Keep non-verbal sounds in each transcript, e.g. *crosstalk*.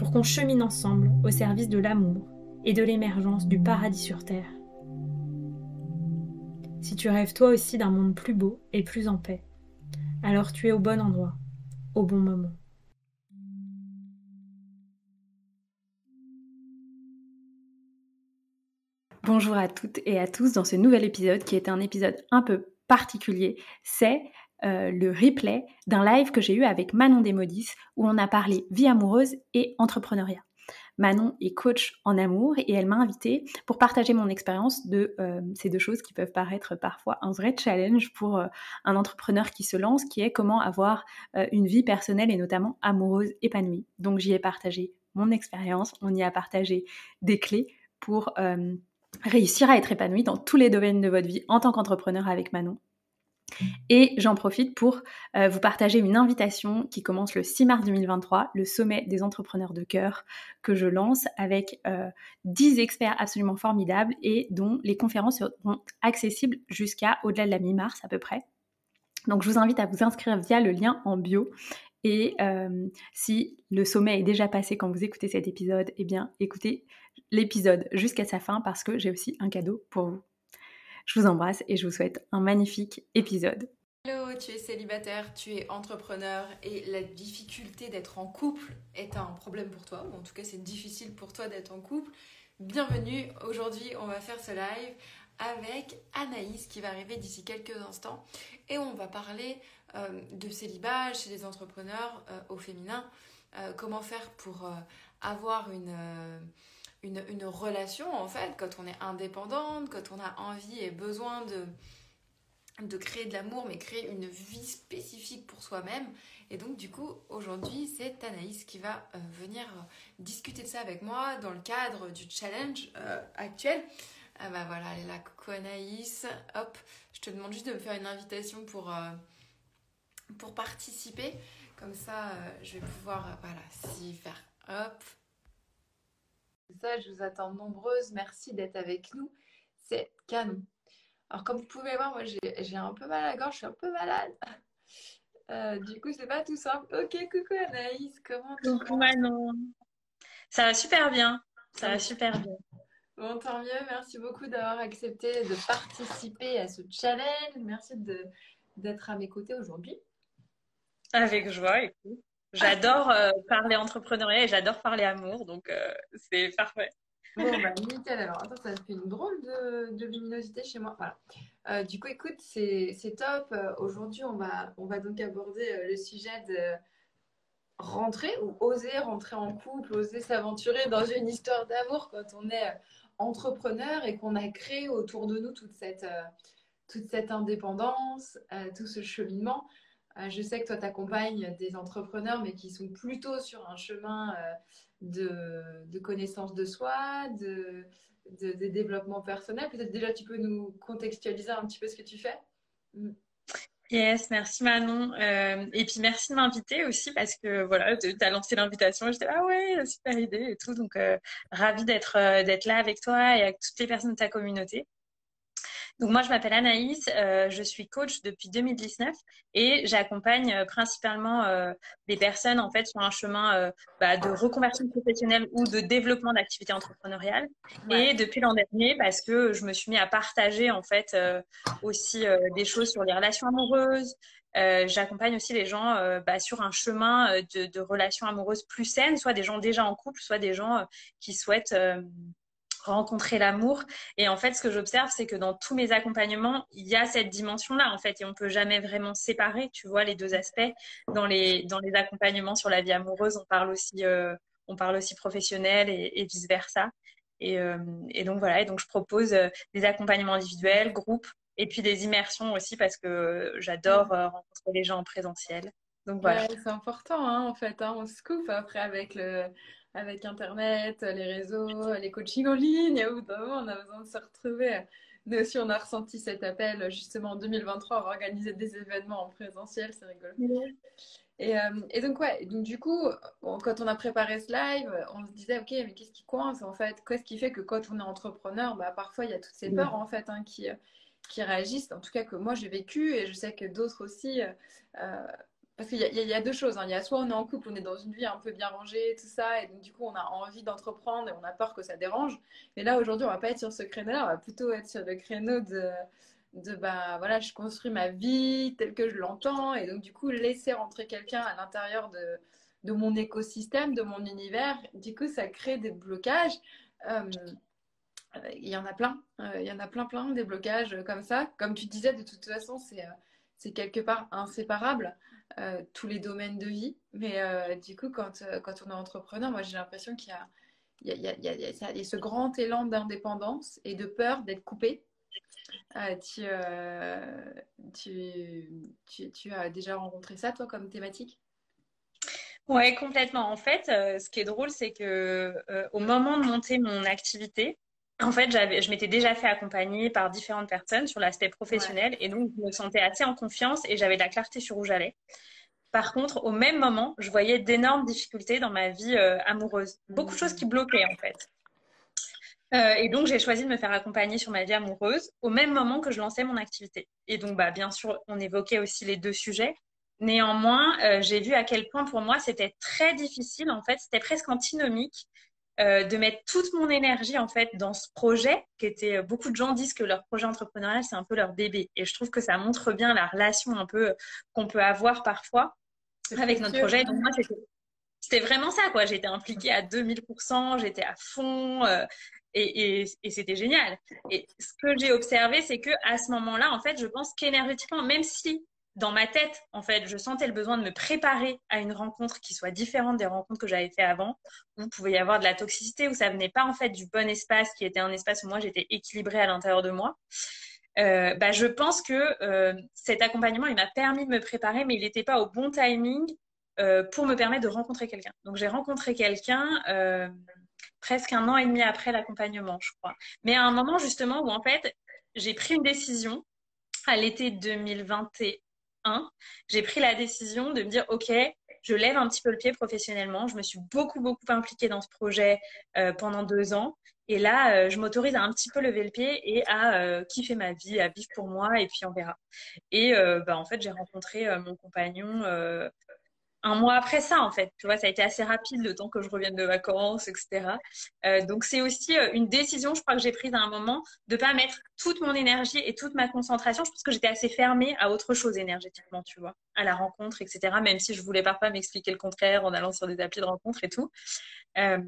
pour qu'on chemine ensemble au service de l'amour et de l'émergence du paradis sur Terre. Si tu rêves toi aussi d'un monde plus beau et plus en paix, alors tu es au bon endroit, au bon moment. Bonjour à toutes et à tous dans ce nouvel épisode qui est un épisode un peu particulier. C'est euh, le replay d'un live que j'ai eu avec Manon Desmodis où on a parlé vie amoureuse et entrepreneuriat. Manon est coach en amour et elle m'a invitée pour partager mon expérience de euh, ces deux choses qui peuvent paraître parfois un vrai challenge pour euh, un entrepreneur qui se lance, qui est comment avoir une vie personnelle et notamment amoureuse épanouie. Donc j'y ai partagé mon expérience, on y a partagé des clés pour réussir à être épanoui dans tous les domaines de votre vie en tant qu'entrepreneur avec Manon. Et j'en profite pour euh, vous partager une invitation qui commence le 6 mars 2023, le sommet des entrepreneurs de cœur que je lance avec 10 euh, experts absolument formidables et dont les conférences seront accessibles jusqu'à au-delà de la mi-mars à peu près. Donc je vous invite à vous inscrire via le lien en bio. Et euh, si le sommet est déjà passé quand vous écoutez cet épisode, eh bien écoutez l'épisode jusqu'à sa fin parce que j'ai aussi un cadeau pour vous. Je vous embrasse et je vous souhaite un magnifique épisode. Hello, tu es célibataire, tu es entrepreneur et la difficulté d'être en couple est un problème pour toi, ou en tout cas c'est difficile pour toi d'être en couple. Bienvenue, aujourd'hui on va faire ce live avec Anaïs qui va arriver d'ici quelques instants et on va parler euh, de célibat chez les entrepreneurs euh, au féminin, euh, comment faire pour avoir une une, relation en fait, quand on est indépendante, quand on a envie et besoin de, créer de l'amour, mais créer une vie spécifique pour soi-même. Et donc du coup, aujourd'hui, c'est Anaïs qui va euh, venir discuter de ça avec moi dans le cadre du challenge euh, actuel. Ah bah voilà, elle est là, coucou Anaïs. Hop, je te demande juste de me faire une invitation pour, euh, pour participer. Comme ça, je vais pouvoir, voilà, s'y faire. Hop, ça, je vous attends nombreuses. Merci d'être avec nous. C'est canon. Alors, comme vous pouvez voir, moi, j'ai un peu mal à la gorge, je suis un peu malade. Euh, du coup, c'est pas tout simple. Ok, coucou Anaïs, comment tu Coucou Manon. Ça va super bien. Ça va super bien. Bon, tant mieux. Merci beaucoup d'avoir accepté de participer à ce challenge. Merci d'être à mes côtés aujourd'hui. Avec joie, écoute. J'adore euh, parler entrepreneuriat et j'adore parler amour, donc euh, c'est parfait. Bon, bah nickel. Alors, attends, ça fait une drôle de, luminosité chez moi. Voilà. Euh, du coup, écoute, c'est top. Aujourd'hui, on va, on va donc aborder le sujet de rentrer ou oser rentrer en couple, oser s'aventurer dans une histoire d'amour quand on est entrepreneur et qu'on a créé autour de nous toute cette, toute cette indépendance, tout ce cheminement. Euh, je sais que toi, tu accompagnes des entrepreneurs, mais qui sont plutôt sur un chemin euh, de, connaissance de soi, de, développement personnel. Peut-être déjà, tu peux nous contextualiser un petit peu ce que tu fais? Mm. Yes, merci Manon. Euh, et puis merci de m'inviter aussi parce que voilà, tu as lancé l'invitation. J'étais ah ouais, super idée et tout. Donc ravie d'être d'être là avec toi et avec toutes les personnes de ta communauté. Donc moi, je m'appelle Anaïs, euh, je suis coach depuis 2019 et j'accompagne euh, principalement euh, des personnes en fait sur un chemin bah, de reconversion professionnelle ou de développement d'activité entrepreneuriale. Et depuis l'an dernier, parce que je me suis mis à partager en fait aussi des choses sur les relations amoureuses. j'accompagne aussi les gens bah, sur un chemin de, de, relations amoureuses plus saines, soit des gens déjà en couple, soit des gens qui souhaitent rencontrer l'amour. Et en fait, ce que j'observe, c'est que dans tous mes accompagnements, il y a cette dimension-là, en fait, et on peut jamais vraiment séparer, tu vois, les deux aspects. Dans les, dans les accompagnements sur la vie amoureuse, on parle aussi, euh, on parle aussi professionnel et, vice versa. Et, euh, et, donc voilà, et donc je propose euh, des accompagnements individuels, groupes, et puis des immersions aussi parce que j'adore rencontrer les gens en présentiel. Donc voilà. c'est important, hein, en fait. Hein, on se coupe après avec le avec Internet, les réseaux, les coachings en ligne. Au bout d'un moment, on a besoin de se retrouver. Nous aussi, on a ressenti cet appel justement en 2023 à organiser des événements en présentiel, c'est rigolo. Et, euh, et, donc, ouais, donc du coup, quand on a préparé ce live, on se disait, ok, mais qu'est-ce qui coince en fait? Qu'est-ce qui fait que quand on est entrepreneur, bah, parfois il y a toutes ces peurs en fait hein, qui, qui réagissent, en tout cas que moi j'ai vécu et je sais que d'autres aussi. Euh, parce qu'il y, a deux choses. Hein. Y a soit on est en couple, on est dans une vie un peu bien rangée, tout ça, et donc du coup on a envie d'entreprendre et on a peur que ça dérange. Mais là aujourd'hui, on va pas être sur ce créneau-là, on va plutôt être sur le créneau de, de bah voilà, je construis ma vie telle que je l'entends, et donc du coup laisser rentrer quelqu'un à l'intérieur de, mon écosystème, de mon univers, du coup ça crée des blocages. Euh, il y en a plein, euh, il y en a plein plein des blocages comme ça. Comme tu disais, de toute façon, euh, c'est quelque part inséparable, euh, tous les domaines de vie. Mais euh, du coup, quand, euh, quand on est entrepreneur, moi j'ai l'impression qu'il y a, y, a, y, a, il y a ce grand élan d'indépendance et de peur d'être coupé. Tu, tu, tu, tu, as déjà rencontré ça, toi, comme thématique? Ouais, complètement. En fait, ce qui est drôle, c'est que au moment de monter mon activité, en fait, je m'étais déjà fait accompagner par différentes personnes sur l'aspect professionnel et donc je me sentais assez en confiance et j'avais de la clarté sur où j'allais. Par contre, au même moment, je voyais d'énormes difficultés dans ma vie euh, amoureuse. Beaucoup de choses qui bloquaient en fait. Euh, et donc, j'ai choisi de me faire accompagner sur ma vie amoureuse au même moment que je lançais mon activité. Et donc, bah, bien sûr, on évoquait aussi les deux sujets. Néanmoins, euh, j'ai vu à quel point pour moi c'était très difficile. En fait, c'était presque antinomique euh, de mettre toute mon énergie en fait dans ce projet qui était euh, beaucoup de gens disent que leur projet entrepreneurial c'est un peu leur bébé. Et je trouve que ça montre bien la relation un peu euh, qu'on peut avoir parfois avec notre projet. donc moi c'était vraiment ça quoi. J'étais impliquée à 2000% j'étais à fond et, et c'était génial. Et ce que j'ai observé c'est que à ce moment-là en fait je pense qu'énergétiquement même si dans ma tête, en fait, je sentais le besoin de me préparer à une rencontre qui soit différente des rencontres que j'avais fait avant, où il pouvait y avoir de la toxicité, où ça venait pas en fait du bon espace, qui était un espace où moi j'étais équilibrée à l'intérieur de moi. Euh, bah, je pense que euh, cet accompagnement, il m'a permis de me préparer, mais il n'était pas au bon timing euh, pour me permettre de rencontrer quelqu'un. Donc j'ai rencontré quelqu'un presque un an et demi après l'accompagnement, je crois. Mais à un moment justement où en fait j'ai pris une décision à l'été 2021 j'ai pris la décision de me dire, OK, je lève un petit peu le pied professionnellement. Je me suis beaucoup, beaucoup impliquée dans ce projet euh, pendant deux ans. Et là, euh, je m'autorise à un petit peu lever le pied et à euh, kiffer ma vie, à vivre pour moi, et puis on verra. Et bah, en fait, j'ai rencontré mon compagnon un mois après ça, en fait. Tu vois, ça a été assez rapide le temps que je revienne de vacances, etc. Euh, donc, c'est aussi euh, une décision, je crois, que j'ai prise à un moment de pas mettre toute mon énergie et toute ma concentration. Je pense que j'étais assez fermée à autre chose énergétiquement, tu vois, à la rencontre, etc. Même si je voulais parfois m'expliquer le contraire en allant sur des applis de rencontre et tout. Euh,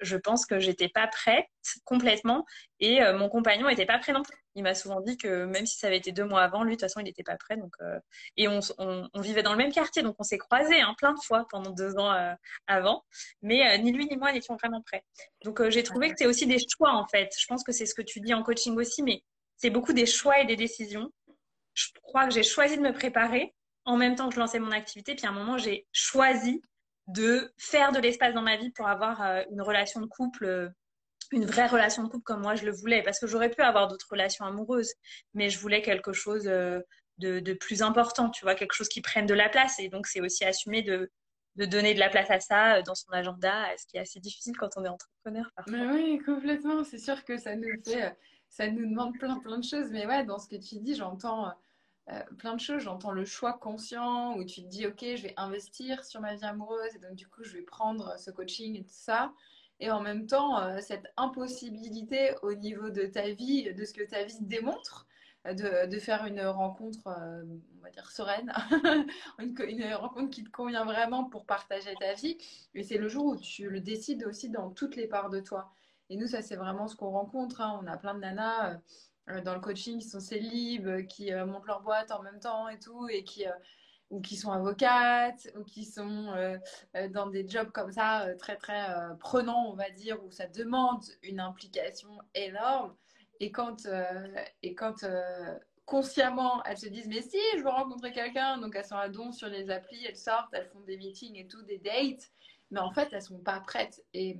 je pense que j'étais pas prête complètement et euh, mon compagnon était pas prêt non plus. Il m'a souvent dit que même si ça avait été deux mois avant, lui de toute façon il n'était pas prêt. Donc euh, et on, vivait dans le même quartier, donc on s'est croisés hein, plein de fois pendant deux ans avant, mais ni lui ni moi n'étions vraiment prêts. Donc j'ai trouvé que c'est aussi des choix en fait. Je pense que c'est ce que tu dis en coaching aussi, mais c'est beaucoup des choix et des décisions. Je crois que j'ai choisi de me préparer en même temps que je lançais mon activité, puis à un moment j'ai choisi de faire de l'espace dans ma vie pour avoir euh, une relation de couple, euh, une vraie relation de couple comme moi je le voulais. Parce que j'aurais pu avoir d'autres relations amoureuses, mais je voulais quelque chose euh, de, plus important, tu vois, quelque chose qui prenne de la place. Et donc, c'est aussi assumer de, donner de la place à ça dans son agenda, ce qui est assez difficile quand on est entrepreneur. Mais oui, complètement. C'est sûr que ça nous fait ça nous demande plein, plein de choses. Mais ouais, dans ce que tu dis, j'entends euh, plein de choses. J'entends le choix conscient où tu te dis, OK, je vais investir sur ma vie amoureuse et donc du coup, je vais prendre ce coaching et tout ça. Et en même temps, euh, cette impossibilité au niveau de ta vie, de ce que ta vie démontre, de, de faire une rencontre, euh, on va dire, sereine, *laughs* une, rencontre qui te convient vraiment pour partager ta vie. Et c'est le jour où tu le décides aussi dans toutes les parts de toi. Et nous, ça, c'est vraiment ce qu'on rencontre. Hein. On a plein de nanas euh, dans le coaching qui sont célibes, qui euh, montent leur boîte en même temps et tout, et qui euh, ou qui sont avocates, ou qui sont dans des jobs comme ça, très très prenants, on va dire, où ça demande une implication énorme. Et quand, et quand consciemment elles se disent, mais si, je veux rencontrer quelqu'un, donc elles sont à don sur les applis, elles sortent, elles font des meetings et tout, des dates, mais en fait, elles sont pas prêtes. Et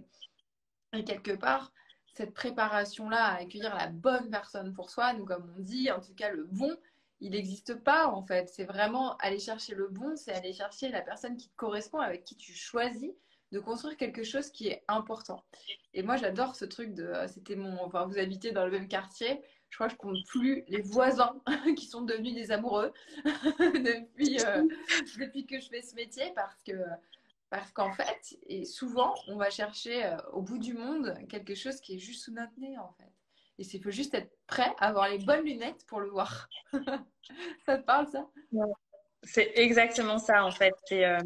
quelque part, cette préparation-là à accueillir la bonne personne pour soi, nous, comme on dit, en tout cas, le bon, il n'existe pas en fait. C'est vraiment aller chercher le bon, c'est aller chercher la personne qui te correspond, avec qui tu choisis de construire quelque chose qui est important. Et moi, j'adore ce truc de. Euh, c'était mon. Enfin, vous habitez dans le même quartier. Je crois que je compte plus les voisins *laughs* qui sont devenus des amoureux *laughs* depuis, euh, *laughs* depuis que je fais ce métier parce que parce qu'en fait, et souvent, on va chercher euh, au bout du monde quelque chose qui est juste sous notre nez, en fait. Et il faut juste être prêt à avoir les bonnes lunettes pour le voir. *laughs* ça te parle, ça? C'est exactement ça, en fait. Euh,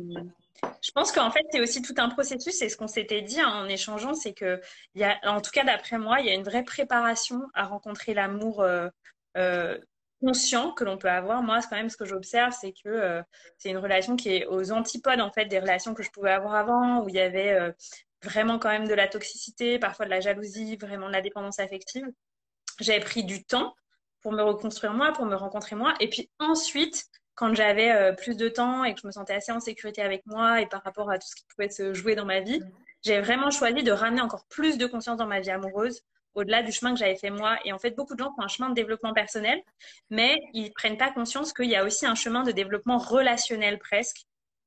je pense qu'en fait, c'est aussi tout un processus. Et ce qu'on s'était dit hein, en échangeant, c'est que, y a, en tout cas d'après moi, il y a une vraie préparation à rencontrer l'amour euh, conscient que l'on peut avoir. Moi, quand même ce que j'observe, c'est que euh, c'est une relation qui est aux antipodes en fait des relations que je pouvais avoir avant, où il y avait euh, vraiment quand même de la toxicité, parfois de la jalousie, vraiment de la dépendance affective. J'avais pris du temps pour me reconstruire moi, pour me rencontrer moi, et puis ensuite, quand j'avais euh, plus de temps et que je me sentais assez en sécurité avec moi et par rapport à tout ce qui pouvait se jouer dans ma vie, j'ai vraiment choisi de ramener encore plus de conscience dans ma vie amoureuse au-delà du chemin que j'avais fait moi. Et en fait, beaucoup de gens font un chemin de développement personnel, mais ils prennent pas conscience qu'il y a aussi un chemin de développement relationnel presque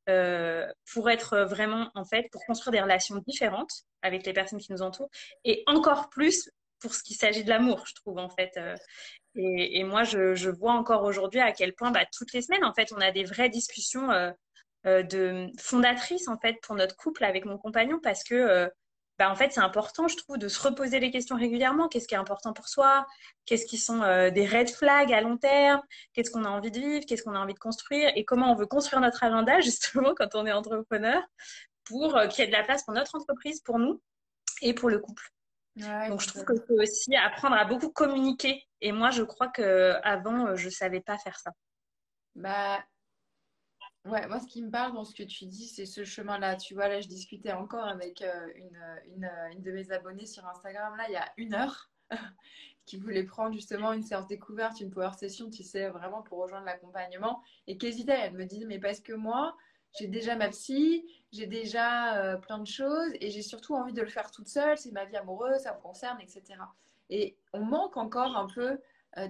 euh, pour être vraiment, en fait, pour construire des relations différentes avec les personnes qui nous entourent et encore plus pour ce qui s'agit de l'amour, je trouve, en fait. Euh. et, moi, je, vois encore aujourd'hui à quel point, bah, toutes les semaines, en fait, on a des vraies discussions euh, de fondatrices, en fait, pour notre couple avec mon compagnon parce que bah, en fait, c'est important, je trouve, de se reposer les questions régulièrement. Qu'est-ce qui est important pour soi? Qu'est-ce qui sont euh, des red flags à long terme? Qu'est-ce qu'on a envie de vivre? Qu'est-ce qu'on a envie de construire? Et comment on veut construire notre agenda, *laughs* justement, quand on est entrepreneur, pour euh, qu'il y ait de la place pour notre entreprise, pour nous et pour le couple. Donc, je trouve que c'est aussi apprendre à beaucoup communiquer. Et moi, je crois que avant, euh, je savais pas faire ça. Bah, Ouais, moi, ce qui me parle dans ce que tu dis, c'est ce chemin-là. Tu vois, là, je discutais encore avec euh, une, euh, une, de mes abonnées sur Instagram, là, il y a une heure, *laughs* qui voulait prendre justement une séance découverte, une power session, tu sais, vraiment pour rejoindre l'accompagnement, et qu'hésitait. Elle me dit, mais parce que moi, j'ai déjà ma psy, j'ai déjà euh, plein de choses, et j'ai surtout envie de le faire toute seule, c'est ma vie amoureuse, ça me concerne, etc. Et on manque encore un peu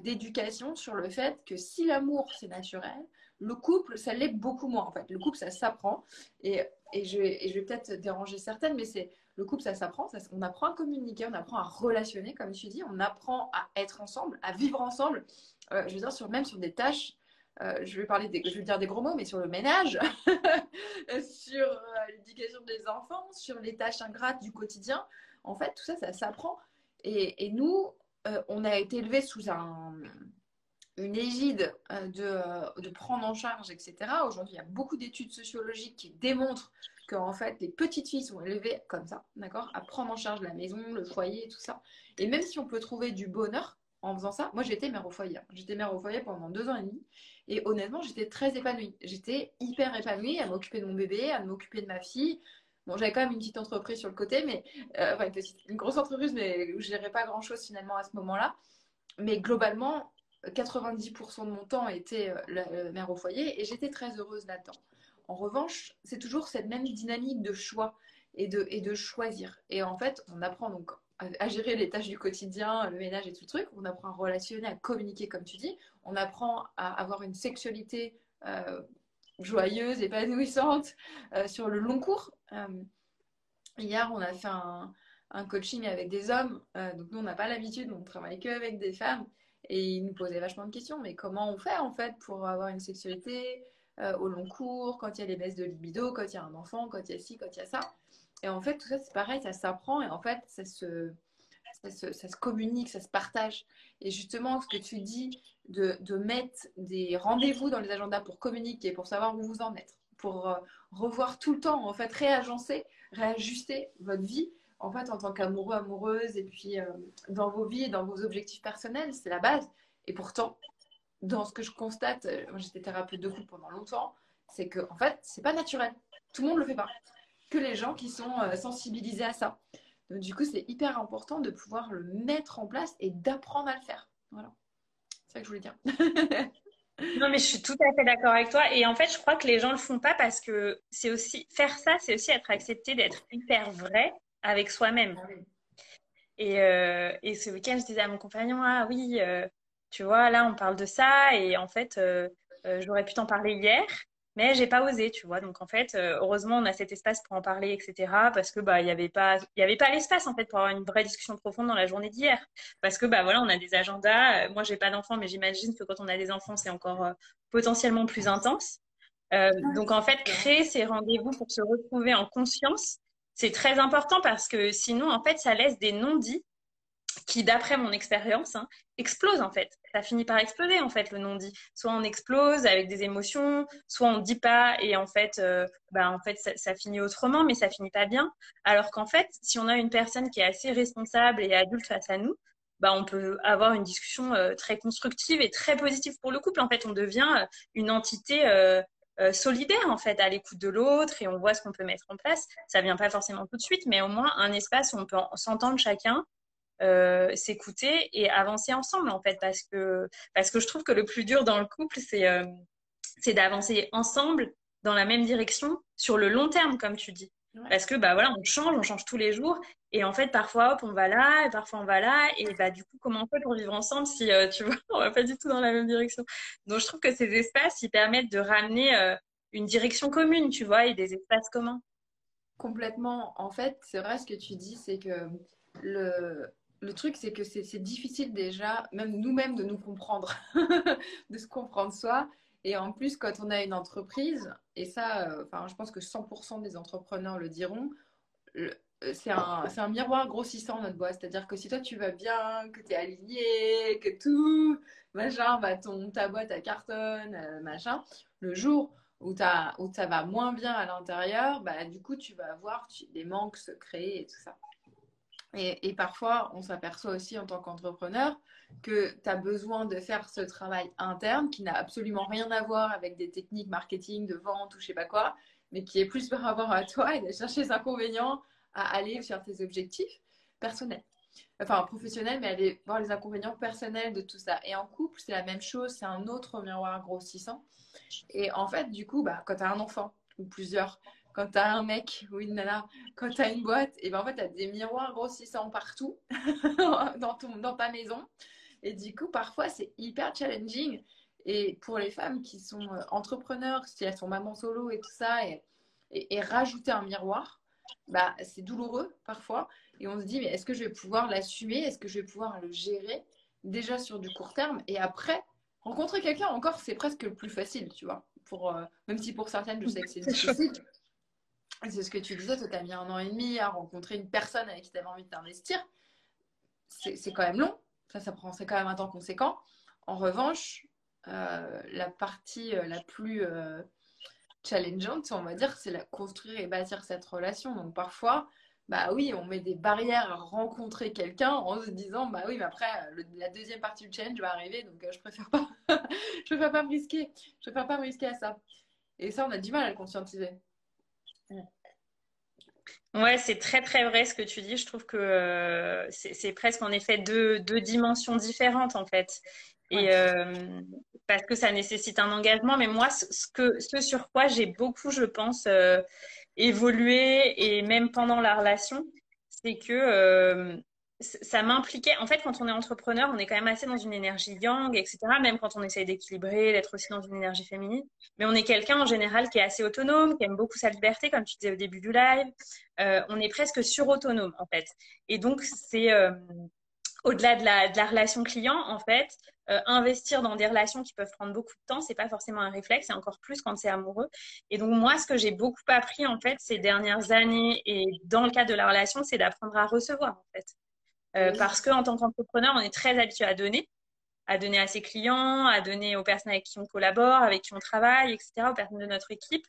d'éducation sur le fait que si l'amour, c'est naturel, le couple, ça l'est beaucoup moins en fait. Le couple, ça s'apprend. Et, et, je, vais peut-être déranger certaines, mais c'est le couple, ça s'apprend. on apprend à communiquer, on apprend à relationner, comme tu dis. On apprend à être ensemble, à vivre ensemble. Euh, je veux dire, sur, même sur des tâches. Euh, je vais parler des, je vais dire des gros mots, mais sur le ménage, *laughs* sur euh, l'éducation des enfants, sur les tâches ingrates du quotidien. En fait, tout ça, ça s'apprend. Et, et, nous, on a été élevés sous un, une égide euh, de, euh, de, prendre en charge, etc. Aujourd'hui, il y a beaucoup d'études sociologiques qui démontrent que en fait, les petites filles sont élevées comme ça, d'accord, à prendre en charge la maison, le foyer, tout ça. Et même si on peut trouver du bonheur en faisant ça, moi j'étais mère au foyer. Hein. J'étais mère au foyer pendant deux ans et demi. Et honnêtement, j'étais très épanouie. J'étais hyper épanouie à m'occuper de mon bébé, à m'occuper de ma fille. Bon, j'avais quand même une petite entreprise sur le côté, mais euh, enfin, une, une grosse entreprise, mais je gérais pas grand chose finalement à ce moment-là. Mais globalement, 90% de mon temps était euh, la mère au foyer et j'étais très heureuse là-dedans. En revanche, c'est toujours cette même dynamique de choix et de, et de choisir. Et en fait, on apprend donc à gérer les tâches du quotidien, le ménage et tout le truc. On apprend à relationner, à communiquer, comme tu dis. On apprend à avoir une sexualité euh, joyeuse, épanouissante euh, sur le long cours. hier, on a fait un, un coaching avec des hommes. donc nous, on n'a pas l'habitude, on travaille que avec des femmes. Et ils nous posaient vachement de questions. Mais comment on fait en fait pour avoir une sexualité au long cours, quand il y a les baisses de libido, quand il y a un enfant, quand il y a ci, quand il y a ça? Et en fait, tout ça, c'est pareil, ça s'apprend et en fait, ça se ça se, communique, ça se partage. Et justement, ce que tu dis de, de mettre des rendez-vous dans les agendas pour communiquer, pour savoir où vous en êtes, pour euh, revoir tout le temps, en fait, réagencer, réajuster votre vie, en fait, en tant qu'amoureux, amoureuse, et puis euh, dans vos vies dans vos objectifs personnels, c'est la base. Et pourtant, dans ce que je constate, euh, j'étais thérapeute de couple pendant longtemps, c'est que, en fait, c'est pas naturel. Tout le monde le fait pas. Que les gens qui sont sensibilisés à ça. Donc, du coup, c'est hyper important de pouvoir le mettre en place et d'apprendre à le faire. Voilà. C'est ça que je voulais dire. *laughs* non, mais je suis tout à fait d'accord avec toi. Et en fait, je crois que les gens le font pas parce que c'est aussi faire ça, c'est aussi être accepté d'être hyper vrai avec soi-même. Ah et, euh, et, ce week-end, je disais à mon compagnon, ah oui, euh, tu vois, là, on parle de ça. Et en fait, euh, j'aurais pu t'en parler hier mais j'ai pas osé, tu vois. Donc en fait, euh, heureusement, on a cet espace pour en parler, etc. Parce que bah il y avait pas, il y avait pas l'espace en fait pour avoir une vraie discussion profonde dans la journée d'hier. Parce que bah voilà, on a des agendas. Euh, moi, j'ai pas d'enfants, mais j'imagine que quand on a des enfants, c'est encore euh, potentiellement plus intense. donc en fait, créer ces rendez-vous pour se retrouver en conscience, c'est très important parce que sinon, en fait, ça laisse des non-dits qui, d'après mon expérience, hein, explose en fait. Ça finit par exploser en fait le non-dit. Soit on explose avec des émotions, soit on dit pas et en fait, euh, bah, en fait ça, finit autrement, mais ça finit pas bien. Alors qu'en fait, si on a une personne qui est assez responsable et adulte face à nous, bah, on peut avoir une discussion euh, très constructive et très positive pour le couple. En fait, on devient euh, une entité solidaire en fait à l'écoute de l'autre et on voit ce qu'on peut mettre en place. Ça vient pas forcément tout de suite, mais au moins un espace où on peut s'entendre chacun euh, s'écouter et avancer ensemble en fait parce que parce que je trouve que le plus dur dans le couple c'est euh, c'est d'avancer ensemble dans la même direction sur le long terme comme tu dis parce que bah voilà on change on change tous les jours. Et en fait parfois hop on va là et parfois on va là. Et bah du coup comment on fait pour vivre ensemble si euh, tu vois *laughs* on va pas du tout dans la même direction? Donc je trouve que ces espaces ils permettent de ramener une direction commune tu vois et des espaces communs. Complètement. En fait c'est vrai ce que tu dis c'est que le le truc, c'est que c'est difficile déjà, même nous-mêmes, de nous comprendre, *laughs* de se comprendre soi. Et en plus, quand on a une entreprise, et ça, euh, je pense que 100% des entrepreneurs le diront, euh, c'est un, un, miroir grossissant notre boîte. C'est-à-dire que si toi tu vas bien, que tu es aligné, que tout, machin, bah, ton, ta boîte à cartonne, euh, machin, le jour où, as, où ça va moins bien à l'intérieur, bah, du coup, tu vas avoir des manques se créer et tout ça. Et, parfois, on s'aperçoit aussi en tant qu'entrepreneur que tu as besoin de faire ce travail interne qui n'a absolument rien à voir avec des techniques marketing, de vente ou je sais pas quoi, mais qui est plus par rapport à toi et de chercher les inconvénients à aller vers tes objectifs personnels. Enfin, professionnels, mais aller voir les inconvénients personnels de tout ça. Et en couple, c'est la même chose, c'est un autre miroir grossissant. Et en fait, du coup, bah, quand tu as un enfant ou plusieurs, quand tu as un mec ou une nana, quand tu as une boîte, et ben en fait, tu as des miroirs grossissants partout *laughs* dans, ton, dans ta maison. Et du coup, parfois, c'est hyper challenging. Et pour les femmes qui sont euh, entrepreneurs, si elles sont maman solo et tout ça, et, et, rajouter un miroir, bah, c'est douloureux parfois. Et on se dit, mais est-ce que je vais pouvoir l'assumer? Est-ce que je vais pouvoir le gérer déjà sur du court terme? Et après, rencontrer quelqu'un, encore, c'est presque le plus facile, tu vois. Pour, euh, même si pour certaines, je sais que c'est difficile. C'est ce que tu disais, tu as mis un an et demi à rencontrer une personne avec qui tu avais envie de t'investir. C'est quand même long. Ça, ça prend, quand même un temps conséquent. En revanche, euh, la partie euh, la plus euh, challengeante, on va dire, c'est construire et bâtir cette relation. Donc parfois, bah oui, on met des barrières à rencontrer quelqu'un en se disant, bah oui, mais après, la deuxième partie du challenge va arriver, donc je préfère pas, *laughs* je préfère pas me risquer, je préfère pas me risquer à ça. Et ça, on a du mal à le conscientiser. Ouais, c'est très très vrai ce que tu dis. Je trouve que euh, c'est presque en effet deux, deux, dimensions différentes en fait. Et euh, parce que ça nécessite un engagement. Mais moi, ce, que, ce sur quoi j'ai beaucoup, je pense, euh, évolué et même pendant la relation, c'est que ça m'impliquait. En fait, quand on est entrepreneur, on est quand même assez dans une énergie yang, etc. Même quand on essaye d'équilibrer, d'être aussi dans une énergie féminine. Mais on est quelqu'un en général qui est assez autonome, qui aime beaucoup sa liberté, comme tu disais au début du live. Euh, on est presque sur-autonome, en fait. Et donc, c'est euh, au-delà de la, relation client, en fait, euh, investir dans des relations qui peuvent prendre beaucoup de temps, c'est pas forcément un réflexe, et encore plus quand c'est amoureux. Et donc, moi, ce que j'ai beaucoup appris, en fait, ces dernières années, et dans le cadre de la relation, c'est d'apprendre à recevoir, en fait. Euh, parce qu'en tant qu'entrepreneur, on est très habitué à donner, à donner à ses clients, à donner aux personnes avec qui on collabore, avec qui on travaille, etc., aux personnes de notre équipe.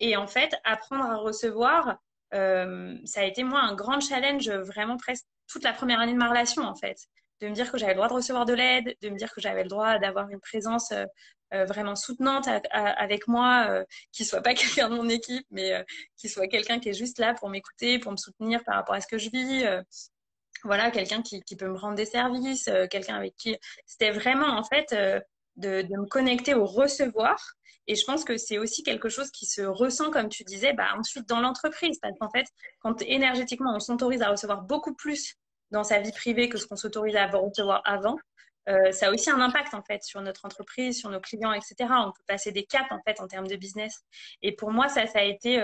Et en fait, apprendre à recevoir, euh, ça a été moi un grand challenge vraiment presque toute la première année de ma relation en fait. De me dire que j'avais le droit de recevoir de l'aide, de me dire que j'avais le droit d'avoir une présence euh, vraiment soutenante avec moi, qui soit pas *laughs* quelqu'un de mon équipe, mais qui soit quelqu'un qui est juste là pour m'écouter, pour me soutenir par rapport à ce que je vis, voilà, quelqu'un qui, peut me rendre des services, euh, quelqu'un avec qui. C'était vraiment, en fait, euh, de, me connecter au recevoir. Et je pense que c'est aussi quelque chose qui se ressent, comme tu disais, bah, ensuite dans l'entreprise. Parce qu'en fait, quand énergétiquement, on s'autorise à recevoir beaucoup plus dans sa vie privée que ce qu'on s'autorise à recevoir avant, euh, ça a aussi un impact en fait sur notre entreprise, sur nos clients, etc. On peut passer des caps en fait en termes de business. Et pour moi, ça, ça a été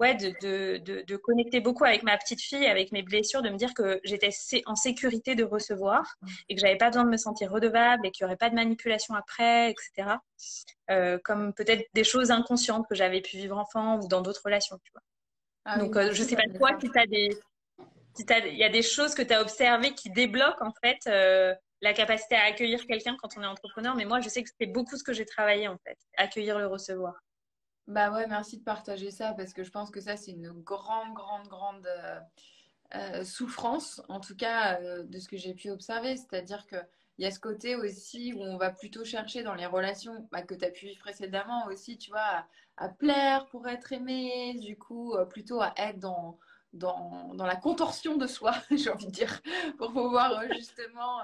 ouais, de, de, de, de, connecter beaucoup avec ma petite fille, avec mes blessures, de me dire que j'étais en sécurité de recevoir mmh. et que j'avais pas besoin de me sentir redevable et qu'il y aurait pas de manipulation après, etc. Euh, comme peut-être des choses inconscientes que j'avais pu vivre enfant ou dans d'autres relations, tu vois. Ah Donc, euh, je sais pas toi si tu des, si il y a des choses que tu as observées qui débloquent en fait euh, la capacité à accueillir quelqu'un quand on est entrepreneur. Mais moi, je sais que c'est beaucoup ce que j'ai travaillé en fait, accueillir le recevoir. Bah ouais, merci de partager ça parce que je pense que ça, c'est une grande, grande, grande euh, euh, souffrance, en tout cas euh, de ce que j'ai pu observer. C'est-à-dire qu'il y a ce côté aussi où on va plutôt chercher dans les relations bah, que tu as pu vivre précédemment aussi, tu vois, à, plaire pour être aimé, du coup, plutôt à être dans, dans, dans la contorsion de soi, *laughs* j'ai envie de dire, pour pouvoir justement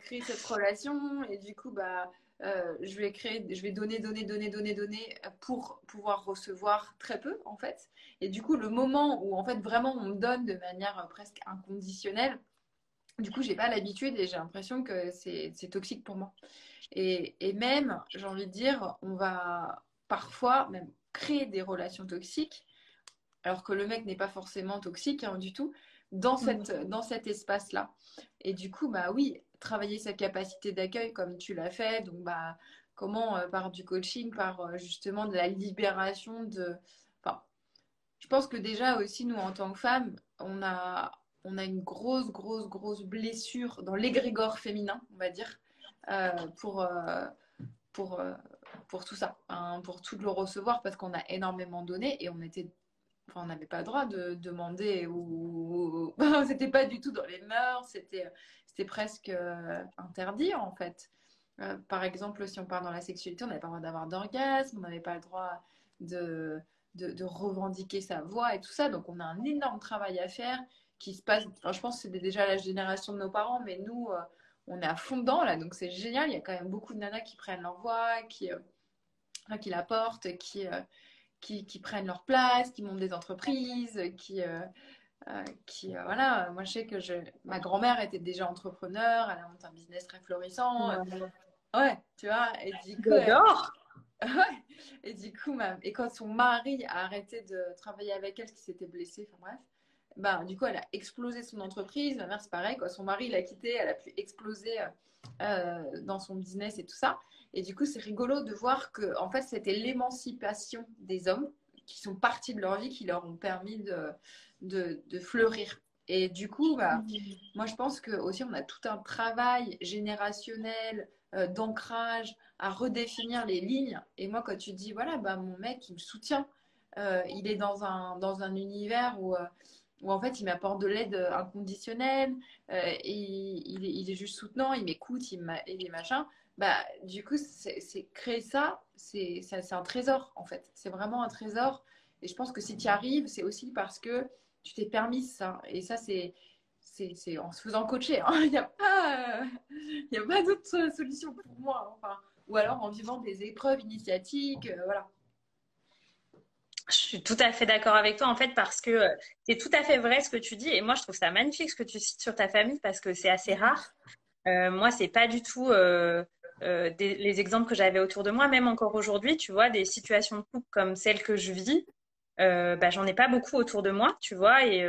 créer cette relation. Et du coup, bah euh, je vais créer, je vais donner, donner, donner, donner, donner pour pouvoir recevoir très peu en fait. Et du coup, le moment où en fait vraiment on me donne de manière presque inconditionnelle, du coup, j'ai pas l'habitude et j'ai l'impression que c'est toxique pour moi. Et, et même, j'ai envie de dire, on va parfois même créer des relations toxiques, alors que le mec n'est pas forcément toxique hein, du tout, dans, cette, mmh. dans cet espace-là. Et du coup, bah oui, travailler sa capacité d'accueil comme tu l'as fait. Donc, bah, comment euh, par du coaching, par euh, justement de la libération de. Enfin, je pense que déjà aussi, nous, en tant que femmes, on a, on a une grosse, grosse, grosse blessure dans l'égrégore féminin, on va dire, euh, pour, pour, pour tout ça, hein, pour tout le recevoir, parce qu'on a énormément donné et on était Enfin, on n'avait pas le droit de demander ou *laughs* c'était pas du tout dans les mœurs, c'était c'était presque euh, interdit en fait. Euh, par exemple, si on parle dans la sexualité, on n'avait pas le droit d'avoir d'orgasme, on n'avait pas le droit de, revendiquer sa voix et tout ça. Donc on a un énorme travail à faire qui se passe. je pense que c'était déjà la génération de nos parents, mais nous, euh, on est à fond dedans là, donc c'est génial. Il y a quand même beaucoup de nanas qui prennent leur voix, qui, qui la portent, qui, qui, qui, prennent leur place, qui montent des entreprises, qui euh, qui, euh, voilà, moi je sais que je... ma grand-mère était déjà entrepreneur, elle a monté un business très florissant. Ouais, tu vois, et du coup. *laughs* Ouais. Et du coup, et quand son mari a arrêté de travailler avec elle, parce qu'il s'était blessé, enfin bref, ben, du coup, elle a explosé son entreprise. Ma mère, c'est pareil, quand son mari l'a quitté, elle a pu exploser euh, dans son business et tout ça. Et du coup, c'est rigolo de voir que, en fait, c'était l'émancipation des hommes qui sont partis de leur vie qui leur ont permis de, de, fleurir. Et du coup, bah, moi, je pense que aussi on a tout un travail générationnel euh, d'ancrage à redéfinir les lignes. Et moi, quand tu dis, voilà, bah, mon mec, il me soutient, euh, il est dans un, dans un univers où, euh, où en fait, il m'apporte de l'aide inconditionnelle, et il, il, est juste soutenant, il m'écoute, il, il est machin. Bah, du coup, c'est créer ça, c'est un trésor, en fait. C'est vraiment un trésor. Et je pense que si tu y arrives, c'est aussi parce que tu t'es permis ça. Et ça, c'est en se faisant coacher. Hein. *laughs* Il n'y a pas, a pas d'autre solution pour moi. Ou alors en vivant des épreuves initiatiques. Euh, voilà. Je suis tout à fait d'accord avec toi en fait parce que euh, c'est tout à fait vrai ce que tu dis et moi je trouve ça magnifique ce que tu cites sur ta famille parce que c'est assez rare. Euh, moi c'est pas du tout euh, des, les exemples que j'avais autour de moi même encore aujourd'hui tu vois des situations de couple comme celles que je vis bah, j'en ai pas beaucoup autour de moi tu vois et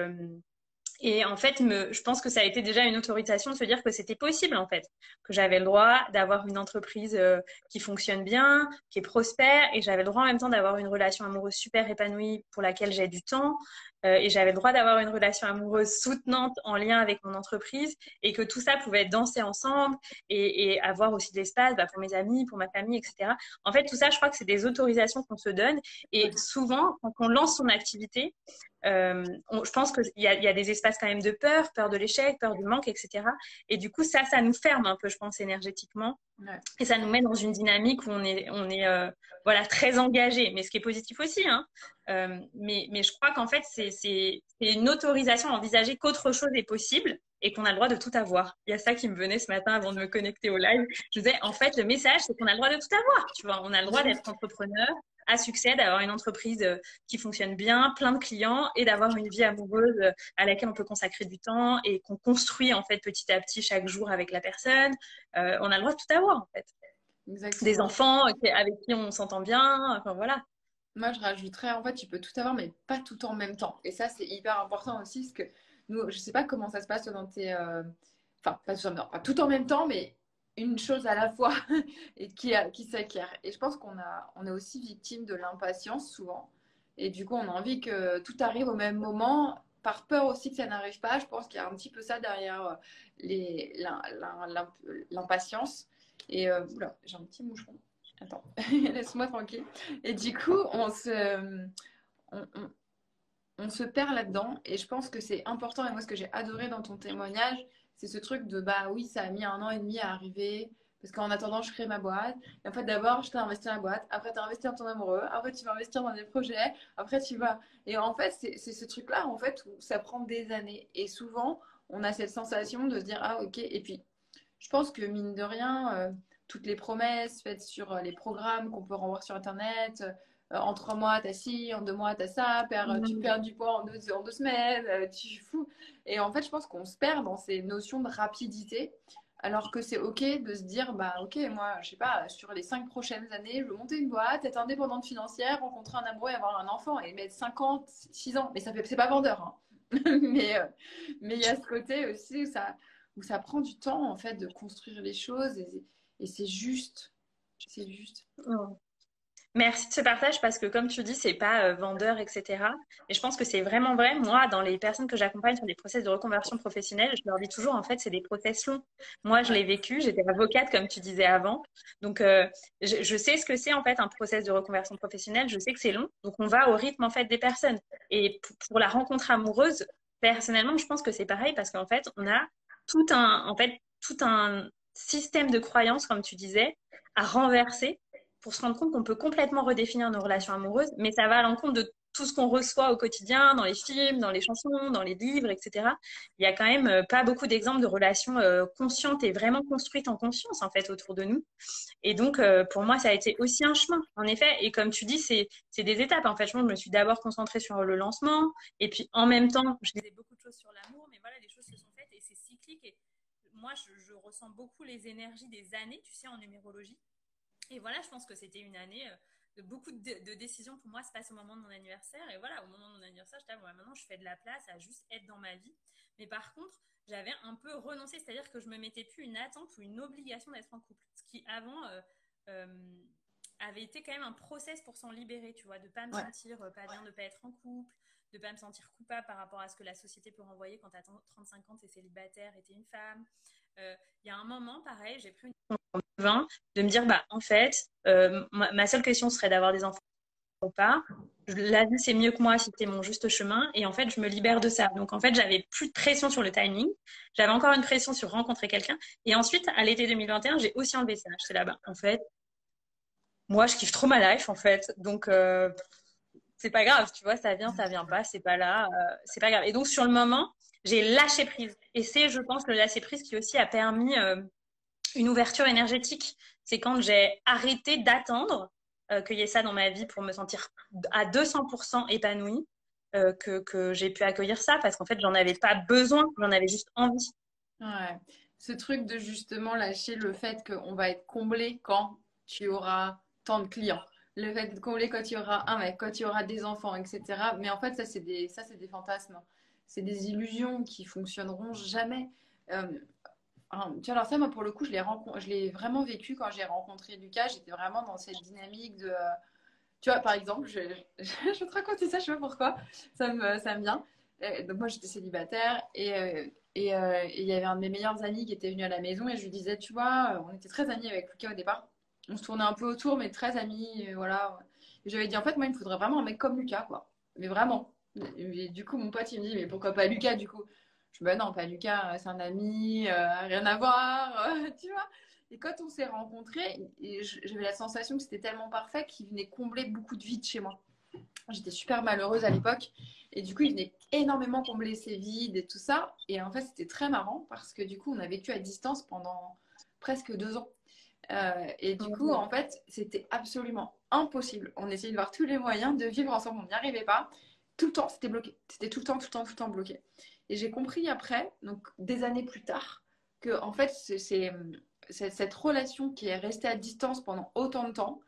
et en fait, je pense que ça a été déjà une autorisation de se dire que c'était possible, en fait, que j'avais le droit d'avoir une entreprise euh, qui fonctionne bien, qui est prospère, et j'avais le droit en même temps d'avoir une relation amoureuse super épanouie pour laquelle j'ai du temps, euh, et j'avais le droit d'avoir une relation amoureuse soutenante en lien avec mon entreprise, et que tout ça pouvait danser ensemble et, et avoir aussi de l'espace bah, pour mes amis, pour ma famille, etc. En fait, tout ça, je crois que c'est des autorisations qu'on se donne, et souvent, quand on lance son activité, euh, je pense qu'il y a, y a des espaces quand même de peur, peur de l'échec, peur du manque, etc. Et du coup, ça, ça nous ferme un peu, je pense, énergétiquement. Ouais. Et ça nous met dans une dynamique où on est, on est euh, voilà, très engagé, mais ce qui est positif aussi. Hein. Euh, mais, mais je crois qu'en fait, c'est une autorisation à envisager qu'autre chose est possible et qu'on a le droit de tout avoir. Il y a ça qui me venait ce matin avant de me connecter au live. Je disais, en fait, le message, c'est qu'on a le droit de tout avoir. Tu vois, on a le droit d'être entrepreneur, à succès, d'avoir une entreprise euh, qui fonctionne bien, plein de clients et d'avoir une vie amoureuse euh, à laquelle on peut consacrer du temps et qu'on construit en fait petit à petit chaque jour avec la personne. Euh, on a le droit de tout avoir en fait. Exactement. Des enfants avec qui on s'entend bien, enfin voilà. Moi, je rajouterais, en fait, tu peux tout avoir, mais pas tout en même temps. Et ça, c'est hyper important aussi, parce que nous, je sais pas comment ça se passe dans tes. Enfin, pas tout en même temps, mais une chose à la fois *laughs* et qui, qui s'acquiert. Et je pense qu'on est aussi victime de l'impatience souvent. Et du coup, on a envie que tout arrive au même moment, par peur aussi que ça n'arrive pas. Je pense qu'il y a un petit peu ça derrière euh, l'impatience. Et euh, j'ai un petit moucheron. Attends, *laughs* laisse-moi tranquille. Et du coup, on se perd là-dedans. Et je pense que c'est important. Et moi, ce que j'ai adoré dans ton témoignage, c'est ce truc de bah oui, ça a mis un an et demi à arriver. Parce qu'en attendant, je crée ma boîte. Et en fait, d'abord, je t'ai investi dans la boîte. Après, tu as investi dans ton amoureux. Après, tu vas investir dans des projets. Après, tu vas. Et en fait, c'est ce truc-là, en fait, où ça prend des années. Et souvent, on a cette sensation de se dire, ah, ok. Et puis, je pense que mine de rien, euh, toutes les promesses faites sur euh, les programmes qu'on peut renvoyer sur Internet, en trois mois, t'as ci, en deux mois, t'as ça, tu mm. perds du poids en deux, en deux semaines, euh, tu fous. Et en fait, je pense qu'on se perd dans ces notions de rapidité. Alors que c'est OK de se dire, bah OK, moi, je sais pas, sur les cinq prochaines années, je veux monter une boîte, être indépendante financière, rencontrer un amoureux et avoir un enfant et mettre 50, 6 ans. Mais ça fait, c'est pas vendeur, hein. *laughs* mais euh, mais il y a ce côté aussi où ça, où ça prend du temps, en fait, de construire les choses et, et c'est juste. C'est juste. Merci de ce partage parce que comme tu dis, c'est pas euh, vendeur, etc. Et je pense que c'est vraiment vrai. Moi, dans les personnes que j'accompagne sur des process de reconversion professionnelle, je leur dis toujours, en fait, c'est des process longs. Moi, je l'ai vécu. J'étais avocate, comme tu disais avant. Donc, euh, je, je, sais ce que c'est, en fait, un process de reconversion professionnelle. Je sais que c'est long. Donc, on va au rythme, en fait, des personnes. Et pour la rencontre amoureuse, personnellement, je pense que c'est pareil parce qu'en fait, on a tout un, en fait, tout un système de croyances, comme tu disais, à renverser pour se rendre compte qu'on peut complètement redéfinir nos relations amoureuses, mais ça va à l'encontre de tout ce qu'on reçoit au quotidien, dans les films, dans les chansons, dans les livres, etc. Il y a quand même euh, pas beaucoup d'exemples de relations euh, conscientes et vraiment construites en conscience, en fait, autour de nous. Et donc, euh, pour moi, ça a été aussi un chemin, en effet. Et comme tu dis, c'est, c'est des étapes. En fait, je me suis d'abord concentrée sur le lancement, et puis en même temps, je disais beaucoup de choses sur l'amour, mais voilà, les choses se sont faites et c'est cyclique. Et moi, je, je ressens beaucoup les énergies des années, tu sais, en numérologie. Et voilà, je pense que c'était une année euh, de beaucoup de, décisions pour moi se passent au moment de mon anniversaire. Et voilà, au moment de mon anniversaire, je disais, maintenant, je fais de la place à juste être dans ma vie. Mais par contre, j'avais un peu renoncé, c'est-à-dire que je me mettais plus une attente ou une obligation d'être en couple. Ce qui, avant, euh, euh, avait été quand même un process pour s'en libérer, tu vois, de pas me sentir pas bien, de pas être en couple, de pas me sentir coupable par rapport à ce que la société peut renvoyer quand tu as 35 ans, tu es célibataire et tu es une femme. Il y a un moment, pareil, j'ai pris une de me dire bah en fait euh, ma, seule question serait d'avoir des enfants ou pas. La vie c'est mieux que moi si c'était mon juste chemin. Et en fait je me libère de ça. Donc en fait j'avais plus de pression sur le timing. J'avais encore une pression sur rencontrer quelqu'un. Et ensuite à l'été 2021 j'ai aussi enlevé ça. J'étais là-bas. En fait moi je kiffe trop ma life en fait. Donc euh, c'est pas grave tu vois ça vient ça vient pas c'est pas là euh, c'est pas grave. Et donc sur le moment j'ai lâché prise. Et c'est je pense le lâcher prise qui aussi a permis une ouverture énergétique. C'est quand j'ai arrêté d'attendre qu'il y ait ça dans ma vie pour me sentir à 200% épanouie que, que j'ai pu accueillir ça parce qu'en fait, j'en avais pas besoin, j'en avais juste envie. Ouais. Ce truc de justement lâcher le fait qu'on va être comblé quand tu auras tant de clients le fait d'être comblé quand tu auras un mec, quand tu auras des enfants, etc. Mais en fait, ça, c'est des, ça, c'est des fantasmes. C'est des illusions qui fonctionneront jamais. Euh, tu vois, alors ça, moi, pour le coup, je l'ai, je l'ai vraiment vécu quand j'ai rencontré Lucas. J'étais vraiment dans cette dynamique de... tu vois, par exemple, je, je, *laughs* vais te raconter ça, je sais pas pourquoi, ça me, ça me vient. Euh, donc moi, j'étais célibataire et... Euh, et il y avait un de mes meilleurs amis qui était venu à la maison et je lui disais, tu vois, on était très amis avec Lucas au départ on se tournait un peu autour, mais très amis, voilà. j'avais dit, en fait, moi, il me faudrait vraiment un mec comme Lucas, quoi. Mais vraiment. Et du coup, mon pote, il me dit, mais pourquoi pas Lucas, du coup? Je me dis, bah non, pas Lucas, c'est un ami, euh, rien à voir, *laughs* tu vois. Et quand on s'est rencontrés, j'avais la sensation que c'était tellement parfait qu'il venait combler beaucoup de vides chez moi. J'étais super malheureuse à l'époque. Et du coup, il venait énormément combler ces vides et tout ça. Et en fait, c'était très marrant parce que du coup, on a vécu à distance pendant presque deux ans. Euh, et du coup, en fait, c'était absolument impossible. On essayait de voir tous les moyens de vivre ensemble, on n'y arrivait pas. Tout le temps, c'était bloqué. C'était tout le temps, tout le temps, tout le temps bloqué. Et j'ai compris après, donc des années plus tard, que en fait, c'est cette relation qui est restée à distance pendant autant de temps,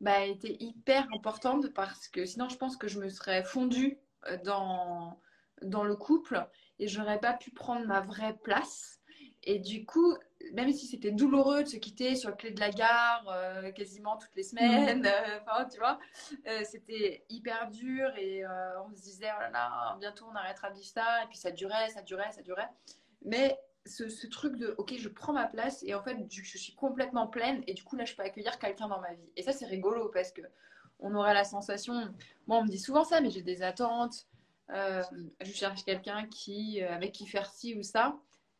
bah, était hyper importante parce que sinon, je pense que je me serais fondue euh, dans, dans le couple et je n'aurais pas pu prendre ma vraie place. Et du coup, même si c'était douloureux de se quitter sur le clé de la gare euh, quasiment toutes les semaines, mm. euh, enfin, tu vois, euh, c'était hyper dur et on se disait, oh là là, bientôt on arrêtera de vivre ça. Et puis ça durait, ça durait, ça durait. Mais ce, truc de, ok, je prends ma place et en fait, je suis complètement pleine et du coup, là, je peux accueillir quelqu'un dans ma vie. Et ça, c'est rigolo parce que on aurait la sensation, moi, on me dit souvent ça, mais j'ai des attentes. je cherche quelqu'un qui, avec qui faire ci ou ça.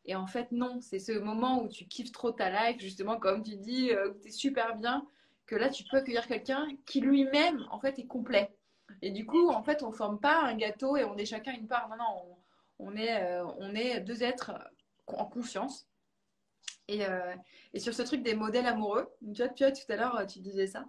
Et en fait, non, c'est ce moment où tu kiffes trop ta life, justement, comme tu dis, euh, tu es super bien, que là, tu peux accueillir quelqu'un qui lui-même, en fait, est complet. Et du coup, en fait, on ne forme pas un gâteau et on est chacun une part. Non, non, on, est, euh, on est deux êtres en confiance. Et, euh, et, sur ce truc des modèles amoureux, tu tu vois tout à l'heure, tu disais ça.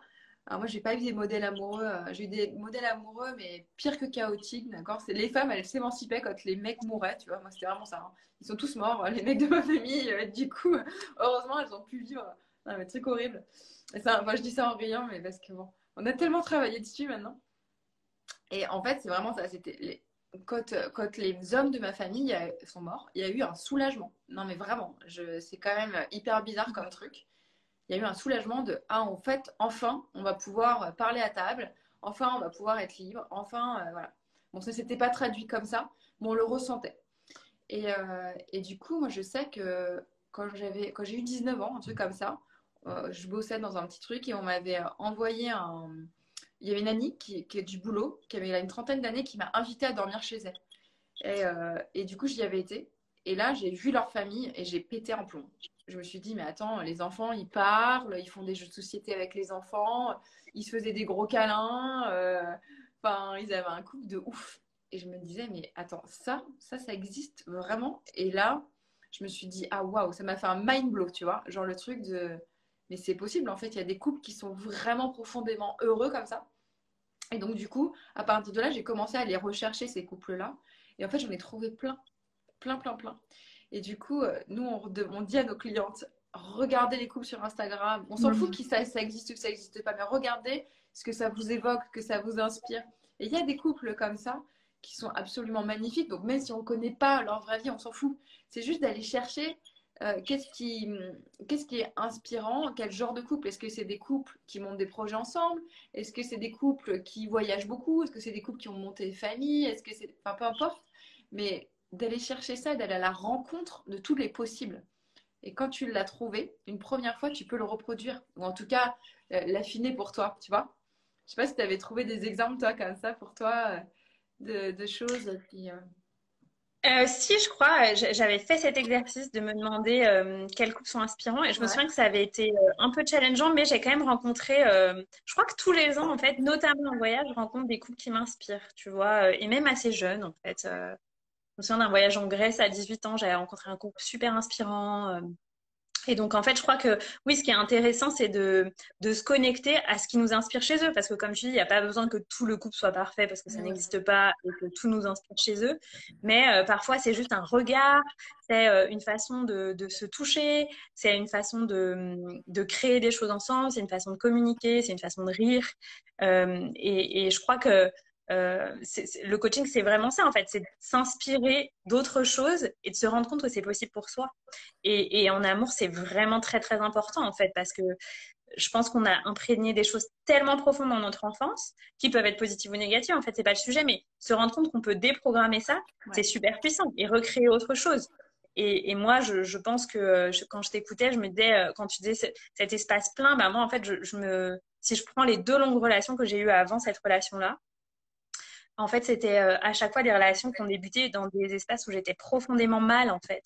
Alors moi, j'ai pas eu des modèles amoureux. Euh, j'ai eu des modèles amoureux, mais pire que chaotiques, d'accord? Les femmes, elles s'émancipaient quand les mecs mouraient, tu vois. Moi, c'était vraiment ça. Hein. Ils sont tous morts, les mecs de ma famille. Euh, du coup, *laughs* heureusement, elles ont pu vivre. Non, mais truc horrible. Et ça, moi, je dis ça en riant, mais parce que bon, on a tellement travaillé dessus maintenant. Et en fait, c'est vraiment ça. C'était les... quand, quand les hommes de ma famille sont morts, il y a eu un soulagement. Non, mais vraiment, je... c'est quand même hyper bizarre comme truc il y a eu un soulagement de ah en fait enfin on va pouvoir parler à table, enfin on va pouvoir être libre, enfin euh, voilà. Bon ça s'était pas traduit comme ça, mais on le ressentait. Et, euh, et, du coup moi je sais que quand j'avais quand j'ai eu 19 ans un truc comme ça, euh, je bossais dans un petit truc et on m'avait envoyé un il y avait une amie qui, qui est du boulot, qui avait une trentaine d'années, qui m'a invité à dormir chez elle. Et, et du coup, j'y avais été. Et là, j'ai vu leur famille et j'ai pété en plomb je me suis dit, mais attends, les enfants, ils parlent, ils font des jeux de société avec les enfants, ils se faisaient des gros câlins, euh, ils avaient un couple de ouf. Et je me disais, mais attends, ça, ça, ça existe vraiment? Et là, je me suis dit, ah waouh, ça m'a fait un mind blow, tu vois, genre le truc de, mais c'est possible, en fait, il y a des couples qui sont vraiment profondément heureux comme ça. Et donc, du coup, à partir de là, j'ai commencé à aller rechercher ces couples-là. Et en fait, j'en ai trouvé plein, plein, plein, plein. Et du coup, euh, nous, on, dit à nos clientes, regardez les couples sur Instagram. On s'en fout mm. que ça, ça existe ou que ça n'existe pas, mais regardez ce que ça vous évoque, que ça vous inspire. Et il y a des couples comme ça qui sont absolument magnifiques. Donc même si on ne connaît pas leur vraie vie, on s'en fout. C'est juste d'aller chercher euh, qu'est-ce qui, qu'est-ce qui est inspirant, quel genre de couple? Est-ce que c'est des couples qui montent des projets ensemble? Est-ce que c'est des couples qui voyagent beaucoup? Est-ce que c'est des couples qui ont monté des familles Est-ce que c'est, enfin peu importe. Mais d'aller chercher ça, d'aller à la rencontre de tous les possibles. Et quand tu l'as trouvé, une première fois, tu peux le reproduire. Ou en tout cas, euh, l'affiner pour toi, tu vois. Je sais pas si tu avais trouvé des exemples, toi, comme ça, pour toi, euh, de, choses. Euh, si, je crois, j'avais fait cet exercice de me demander quels couples sont inspirants et je me souviens que ça avait été un peu challengeant, mais j'ai quand même rencontré, je crois que tous les ans, en fait, notamment en voyage, je rencontre des couples qui m'inspirent, tu vois, et même assez jeunes, en fait. Me souviens d'un voyage en Grèce à 18 ans, j'avais rencontré un couple super inspirant. Euh, Et donc, en fait, je crois que oui, ce qui est intéressant, c'est de, de se connecter à ce qui nous inspire chez eux. Parce que, comme je dis, il n'y a pas besoin que tout le couple soit parfait parce que ça n'existe pas et que tout nous inspire chez eux. Mais euh, parfois, c'est juste un regard, c'est euh, une façon de, de, se toucher, c'est une façon de, de créer des choses ensemble, c'est une façon de communiquer, c'est une façon de rire. Euh, et, et, je crois que euh, le coaching, c'est vraiment ça, en fait. C'est s'inspirer d'autres choses et de se rendre compte que c'est possible pour soi. Et, et en amour, c'est vraiment très, très important, en fait, parce que je pense qu'on a imprégné des choses tellement profondes dans notre enfance qui peuvent être positives ou négatives. En fait, c'est pas le sujet, mais se rendre compte qu'on peut déprogrammer ça, c'est super puissant et recréer autre chose. Et, et moi, je, je, pense que quand je t'écoutais, je me disais, euh, quand tu disais cet espace plein, bah moi, en fait, je, je me, si je prends les deux longues relations que j'ai eues avant cette relation-là, en fait, c'était euh, à chaque fois des relations qui ont débuté dans des espaces où j'étais profondément mal, en fait.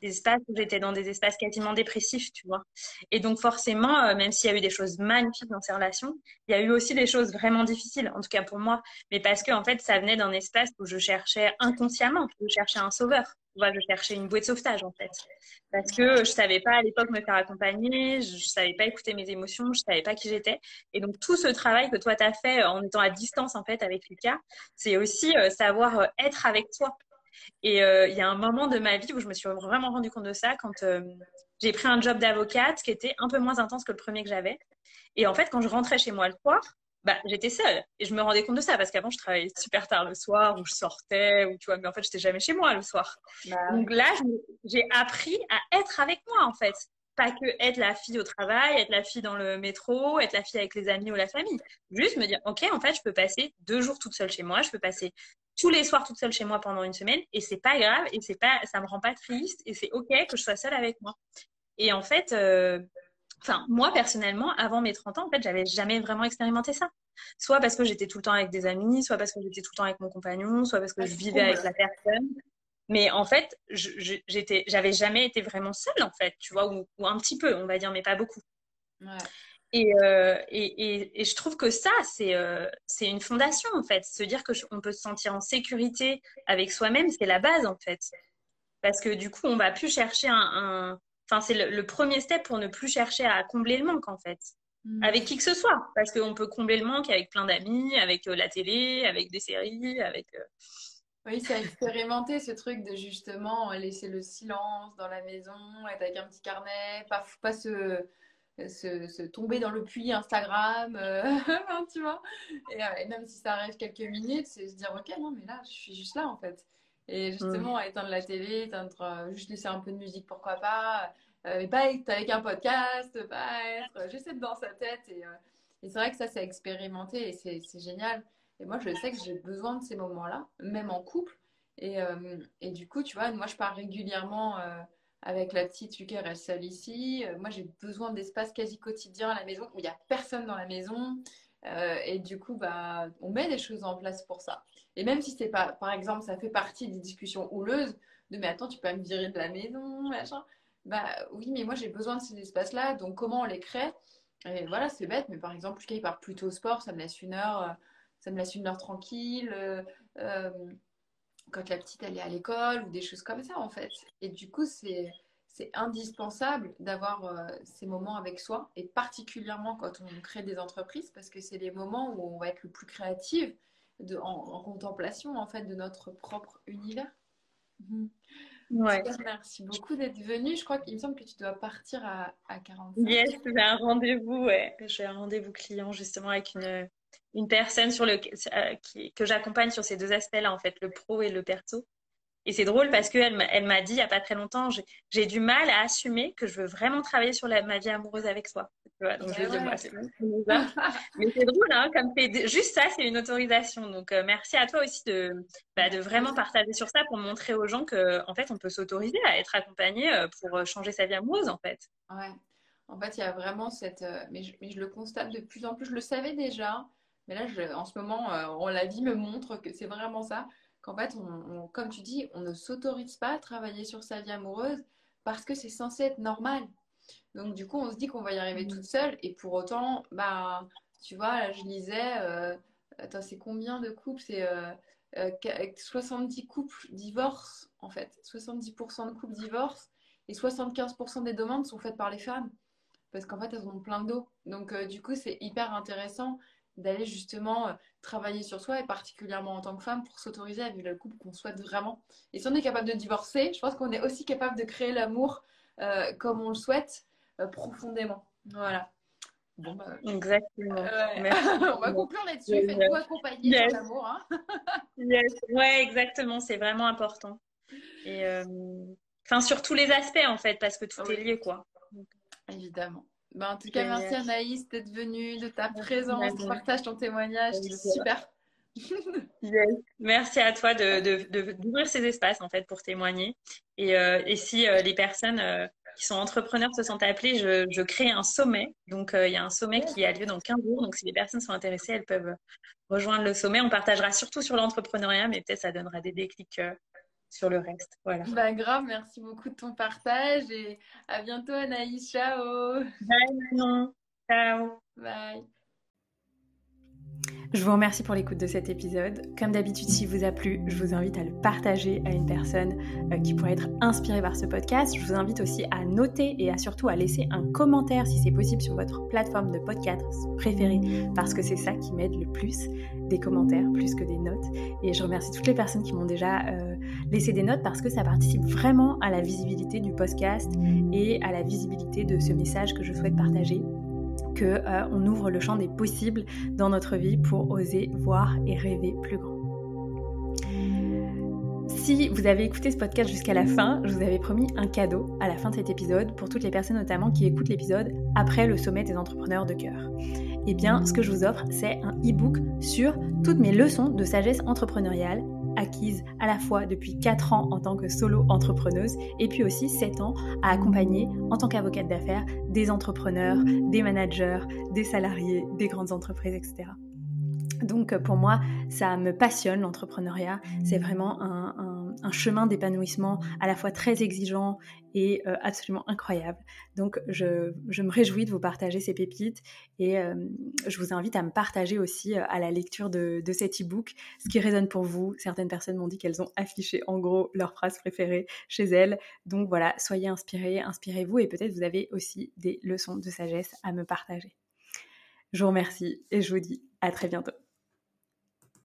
Des espaces où j'étais dans des espaces quasiment dépressifs, tu vois. Et donc, forcément, euh, même s'il y a eu des choses magnifiques dans ces relations, il y a eu aussi des choses vraiment difficiles, en tout cas pour moi. Mais parce que, en fait, ça venait d'un espace où je cherchais inconsciemment, je cherchais un sauveur je cherchais une bouée de sauvetage en fait. Parce que je savais pas à l'époque me faire accompagner, je, je savais pas écouter mes émotions, je savais pas qui j'étais. Et donc tout ce travail que toi tu as fait en étant à distance en fait avec Lucas, c'est aussi euh, savoir euh, être avec toi. Et euh, il y a un moment de ma vie où je me suis vraiment rendu compte de ça quand j'ai pris un job d'avocate qui était un peu moins intense que le premier que j'avais. Et en fait, quand je rentrais chez moi le soir, bah, j'étais seule. Et je me rendais compte de ça parce qu'avant, je travaillais super tard le soir ou je sortais ou tu vois, mais en fait, j'étais jamais chez moi le soir. Bah Donc là, j'ai appris à être avec moi en fait. Pas que être la fille au travail, être la fille dans le métro, être la fille avec les amis ou la famille. Juste me dire, OK, en fait, je peux passer deux jours toute seule chez moi, je peux passer tous les soirs toute seule chez moi pendant une semaine et c'est pas grave et c'est pas, ça me rend pas triste et c'est OK que je sois seule avec moi. Et en fait, euh, Enfin, moi, personnellement, avant mes 30 ans, en fait, j'avais jamais vraiment expérimenté ça. Soit parce que j'étais tout le temps avec des amis, soit parce que j'étais tout le temps avec mon compagnon, soit parce que je vivais avec la personne. Mais en fait, j'étais, j'avais jamais été vraiment seule, en fait, tu vois, ou, un petit peu, on va dire, mais pas beaucoup. Ouais. Et, euh, et, et, et, je trouve que ça, c'est euh, c'est une fondation, en fait. Se dire qu'on peut se sentir en sécurité avec soi-même, c'est la base, en fait. Parce que du coup, on va plus chercher un, un Enfin, c'est le, premier step pour ne plus chercher à combler le manque, en fait. Mm. Avec qui que ce soit. Parce qu'on peut combler le manque avec plein d'amis, avec euh, la télé, avec des séries, avec. Euh, oui, c'est expérimenter ce truc de justement laisser le silence dans la maison, être avec un petit carnet, pas, pas se, se, tomber dans le puits Instagram, euh, *laughs* tu vois. Et, même si ça arrive quelques minutes, c'est se dire, ok, non, mais là, je suis juste là, en fait. Et justement, mm. éteindre la télé, éteindre, juste laisser un peu de musique, pourquoi pas. Euh, mais pas être avec un podcast, pas être juste être dans sa tête. Et, euh, et c'est vrai que ça, c'est expérimenté et c'est génial. Et moi, je sais que j'ai besoin de ces moments-là, même en couple. Et, euh, et, du coup, tu vois, moi, je pars régulièrement avec la petite, Lucas reste seule ici. moi, j'ai besoin d'espace quasi quotidien à la maison où il n'y a personne dans la maison. et du coup, bah, on met des choses en place pour ça. Et même si c'est pas, par exemple, ça fait partie des discussions houleuses de mais attends, tu peux me virer de la maison, machin. Bah oui, mais moi j'ai besoin de ces espaces-là, donc comment on les crée? Et voilà, c'est bête, mais par exemple, il part plutôt au sport, ça me laisse une heure, euh, ça me laisse une heure tranquille. Euh, euh, quand la petite elle est à l'école ou des choses comme ça en fait. Et du coup, c'est c'est indispensable d'avoir ces moments avec soi et particulièrement quand on crée des entreprises parce que c'est les moments où on va être le plus créatif de, en, contemplation en fait de notre propre univers. Mhm. Ouais. merci beaucoup d'être venu. Je crois qu'il me semble que tu dois partir à, à 45. Yes, j'ai un rendez-vous, ouais. J'ai un rendez-vous client justement avec une, une personne sur le, euh, qui, que j'accompagne sur ces deux aspects-là, en fait, le pro et le perso. Et c'est drôle parce qu'elle elle m'a dit il n'y a pas très longtemps, j'ai du mal à assumer que je veux vraiment travailler sur la, ma vie amoureuse avec soi. donc je dis, moi, c'est Mais c'est drôle, hein, comme juste ça, c'est une autorisation. Donc euh, merci à toi aussi de, bah, de vraiment partager sur ça pour montrer aux gens qu'en en fait, on peut s'autoriser à être accompagné euh, pour euh, changer sa vie amoureuse, en fait. Ouais. En fait, il y a vraiment cette. Mais je, mais je, le constate de plus en plus. Je le savais déjà. Mais là, je, en ce moment, on, la vie me montre que c'est vraiment ça qu'en fait, on, comme tu dis, on ne s'autorise pas à travailler sur sa vie amoureuse parce que c'est censé être normal. Donc, du coup, on se dit qu'on va y arriver toute seule et pour autant, bah, tu vois, là, je lisais, euh, attends, c'est combien de couples? C'est 70 euh, euh, couples divorcent, en fait. 70% de couples divorcent et 75% des demandes sont faites par les femmes parce qu'en fait elles ont plein d'eau. Donc du coup c'est hyper intéressant d'aller justement travailler sur soi et particulièrement en tant que femme pour s'autoriser à vivre le couple qu'on souhaite vraiment. Et si on est capable de divorcer, je pense qu'on est aussi capable de créer l'amour comme on le souhaite profondément. Voilà. Bon, bah, Exactement. *laughs* on va conclure là-dessus. Faites-vous accompagner sur l'amour. Hein. *laughs* yes. Ouais, exactement. C'est vraiment important. Et euh, enfin, sur tous les aspects en fait, parce que tout est lié, quoi. Évidemment. Ben, en tout cas, merci Anaïs d'être venue, de ta présence, de partage ton témoignage. C'est super. *laughs* Merci à toi d'ouvrir de, de, ces espaces en fait pour témoigner. Et, euh, et si euh, les personnes qui sont entrepreneurs se sentent appelés, je, je crée un sommet. Donc, euh, il y a un sommet qui a lieu dans 15 jours. Donc, si les personnes sont intéressées, elles peuvent rejoindre le sommet. On partagera surtout sur l'entrepreneuriat, mais peut-être ça donnera des déclics euh, sur le reste. Voilà. Bah, grave, merci beaucoup de ton partage et à bientôt, Anaïs. Ciao. Bye, Manon. Ciao. Bye. Je vous remercie pour l'écoute de cet épisode. Comme d'habitude, s'il vous a plu, je vous invite à le partager à une personne euh, qui pourrait être inspirée par ce podcast. Je vous invite aussi à noter et à surtout à laisser un commentaire si c'est possible sur votre plateforme de podcast préférée parce que c'est ça qui m'aide le plus, des commentaires plus que des notes. Et je remercie toutes les personnes qui m'ont déjà euh, laissé des notes parce que ça participe vraiment à la visibilité du podcast et à la visibilité de ce message que je souhaite partager que euh, on ouvre le champ des possibles dans notre vie pour oser voir et rêver plus grand. Si vous avez écouté ce podcast jusqu'à la fin, je vous avais promis un cadeau à la fin de cet épisode pour toutes les personnes notamment qui écoutent l'épisode après le sommet des entrepreneurs de cœur. Eh bien, ce que je vous offre, c'est un e-book sur toutes mes leçons de sagesse entrepreneuriale acquise à la fois depuis 4 ans en tant que solo entrepreneuse et puis aussi 7 ans à accompagner en tant qu'avocate d'affaires des entrepreneurs, des managers, des salariés, des grandes entreprises, etc. Donc pour moi, ça me passionne l'entrepreneuriat. C'est vraiment un, chemin d'épanouissement à la fois très exigeant et euh, absolument incroyable. Donc je, me réjouis de vous partager ces pépites et euh, je vous invite à me partager aussi euh, à la lecture de, de cet e-book ce qui résonne pour vous. Certaines personnes m'ont dit qu'elles ont affiché en gros leurs phrases préférées chez elles. Donc voilà, soyez inspirés, inspirez-vous et peut-être vous avez aussi des leçons de sagesse à me partager. Je vous remercie et je vous dis à très bientôt.